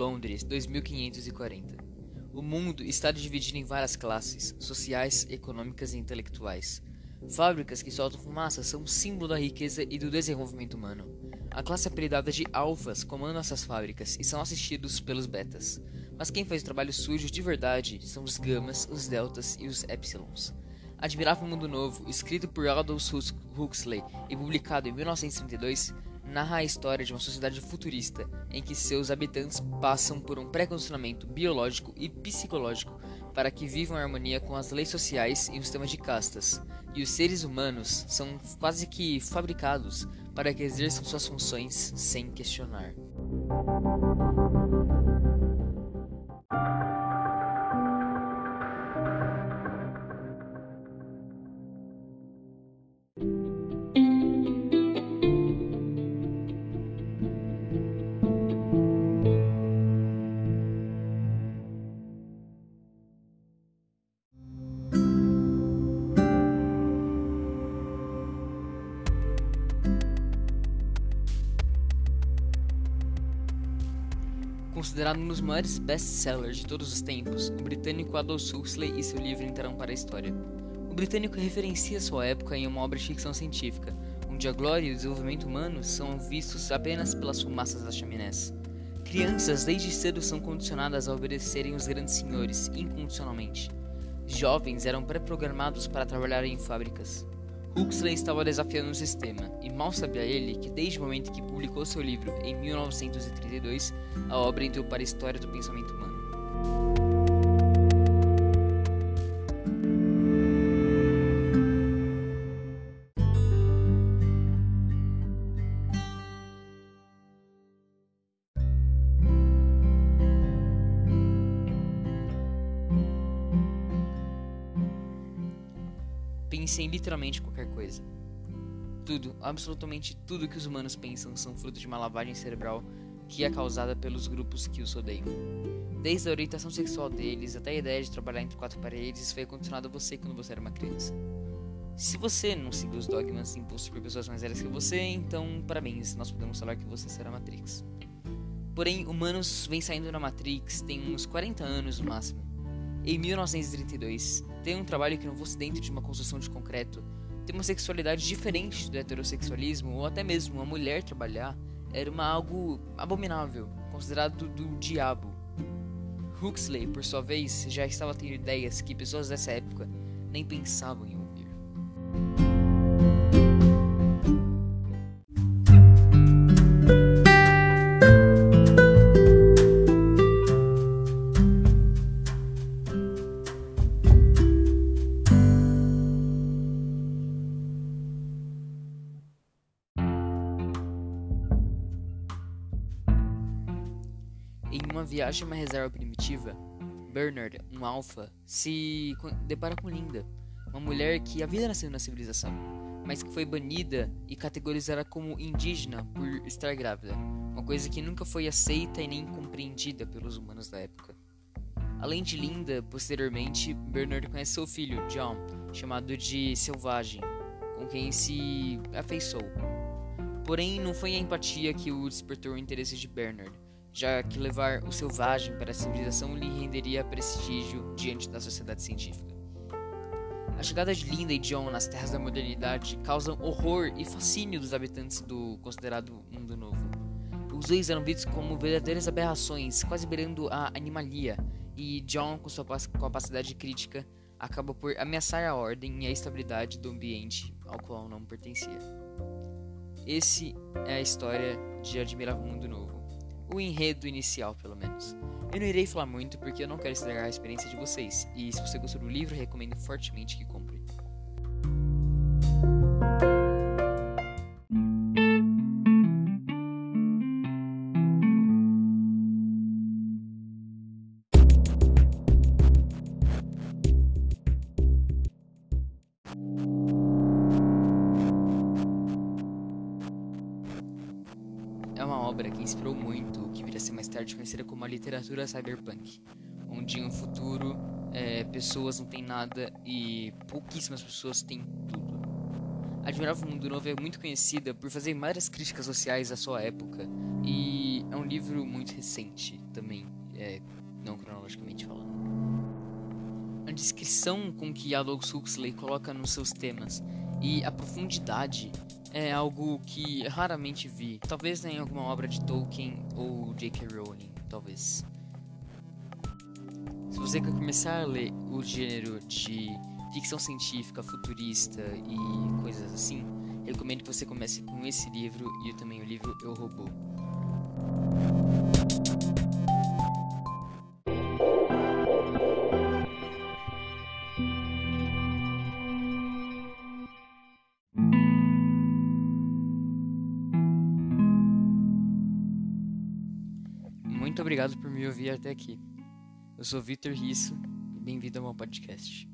Londres, 2540. O mundo está dividido em várias classes, sociais, econômicas e intelectuais. Fábricas que soltam fumaça são símbolo da riqueza e do desenvolvimento humano. A classe apelidada de alfas comanda essas fábricas e são assistidos pelos betas. Mas quem faz o trabalho sujo de verdade são os gamas, os deltas e os epsilons. Admirável Mundo Novo, escrito por Aldous Huxley e publicado em 1932, narra a história de uma sociedade futurista em que seus habitantes passam por um pré-condicionamento biológico e psicológico para que vivam em harmonia com as leis sociais e o sistema de castas, e os seres humanos são quase que fabricados para que exerçam suas funções sem questionar. Considerado um dos maiores best-sellers de todos os tempos, o britânico Aldous Huxley e seu livro entrarão para a história. O britânico referencia sua época em uma obra de ficção científica, onde a glória e o desenvolvimento humanos são vistos apenas pelas fumaças das chaminés. Crianças desde cedo são condicionadas a obedecerem os grandes senhores incondicionalmente. Jovens eram pré-programados para trabalhar em fábricas. Huxley estava desafiando o sistema, e mal sabia ele que desde o momento que publicou seu livro em 1932, a obra entrou para a história do pensamento humano. Pense em literalmente qualquer coisa. Tudo, absolutamente tudo que os humanos pensam são fruto de uma lavagem cerebral que é causada pelos grupos que os odeiam. Desde a orientação sexual deles até a ideia de trabalhar entre quatro paredes, foi condicionado a você quando você era uma criança. Se você não seguiu os dogmas impostos por pessoas mais velhas que você, então parabéns, nós podemos falar que você será Matrix. Porém, humanos vêm saindo da Matrix tem uns 40 anos no máximo. Em 1932, tem um trabalho que não fosse dentro de uma construção de concreto, ter uma sexualidade diferente do heterossexualismo ou até mesmo uma mulher trabalhar era uma algo abominável, considerado do diabo. Huxley, por sua vez, já estava tendo ideias que pessoas dessa época nem pensavam Uma viagem a uma reserva primitiva, Bernard, um alfa, se depara com Linda, uma mulher que havia nascido na civilização, mas que foi banida e categorizada como indígena por estar grávida, uma coisa que nunca foi aceita e nem compreendida pelos humanos da época. Além de Linda, posteriormente, Bernard conhece seu filho, John, chamado de Selvagem, com quem se afeiçoou. Porém, não foi a empatia que o despertou o interesse de Bernard, já que levar o selvagem para a civilização lhe renderia prestígio diante da sociedade científica. A chegada de Linda e John nas terras da modernidade causam horror e fascínio dos habitantes do considerado Mundo Novo. Os dois eram vistos como verdadeiras aberrações, quase beirando a animalia, e John, com sua capacidade crítica, acaba por ameaçar a ordem e a estabilidade do ambiente ao qual não pertencia. Esse é a história de Admirável Mundo Novo o enredo inicial, pelo menos. Eu não irei falar muito porque eu não quero estragar a experiência de vocês, e se você gostou do livro, recomendo fortemente que compre. Obra que inspirou muito o que viria a ser mais tarde conhecida como a literatura cyberpunk, onde em um futuro é, pessoas não têm nada e pouquíssimas pessoas têm tudo. Admirável Mundo Novo é muito conhecida por fazer várias críticas sociais à sua época e é um livro muito recente também, é, não cronologicamente falando. A descrição com que Aldous Huxley coloca nos seus temas e a profundidade é algo que raramente vi, talvez em alguma obra de Tolkien ou J.K. Rowling, talvez. Se você quer começar a ler o gênero de ficção científica, futurista e coisas assim, recomendo que você comece com esse livro e também o livro Eu Robô. Muito obrigado por me ouvir até aqui. Eu sou Vitor Risso e bem-vindo ao meu podcast.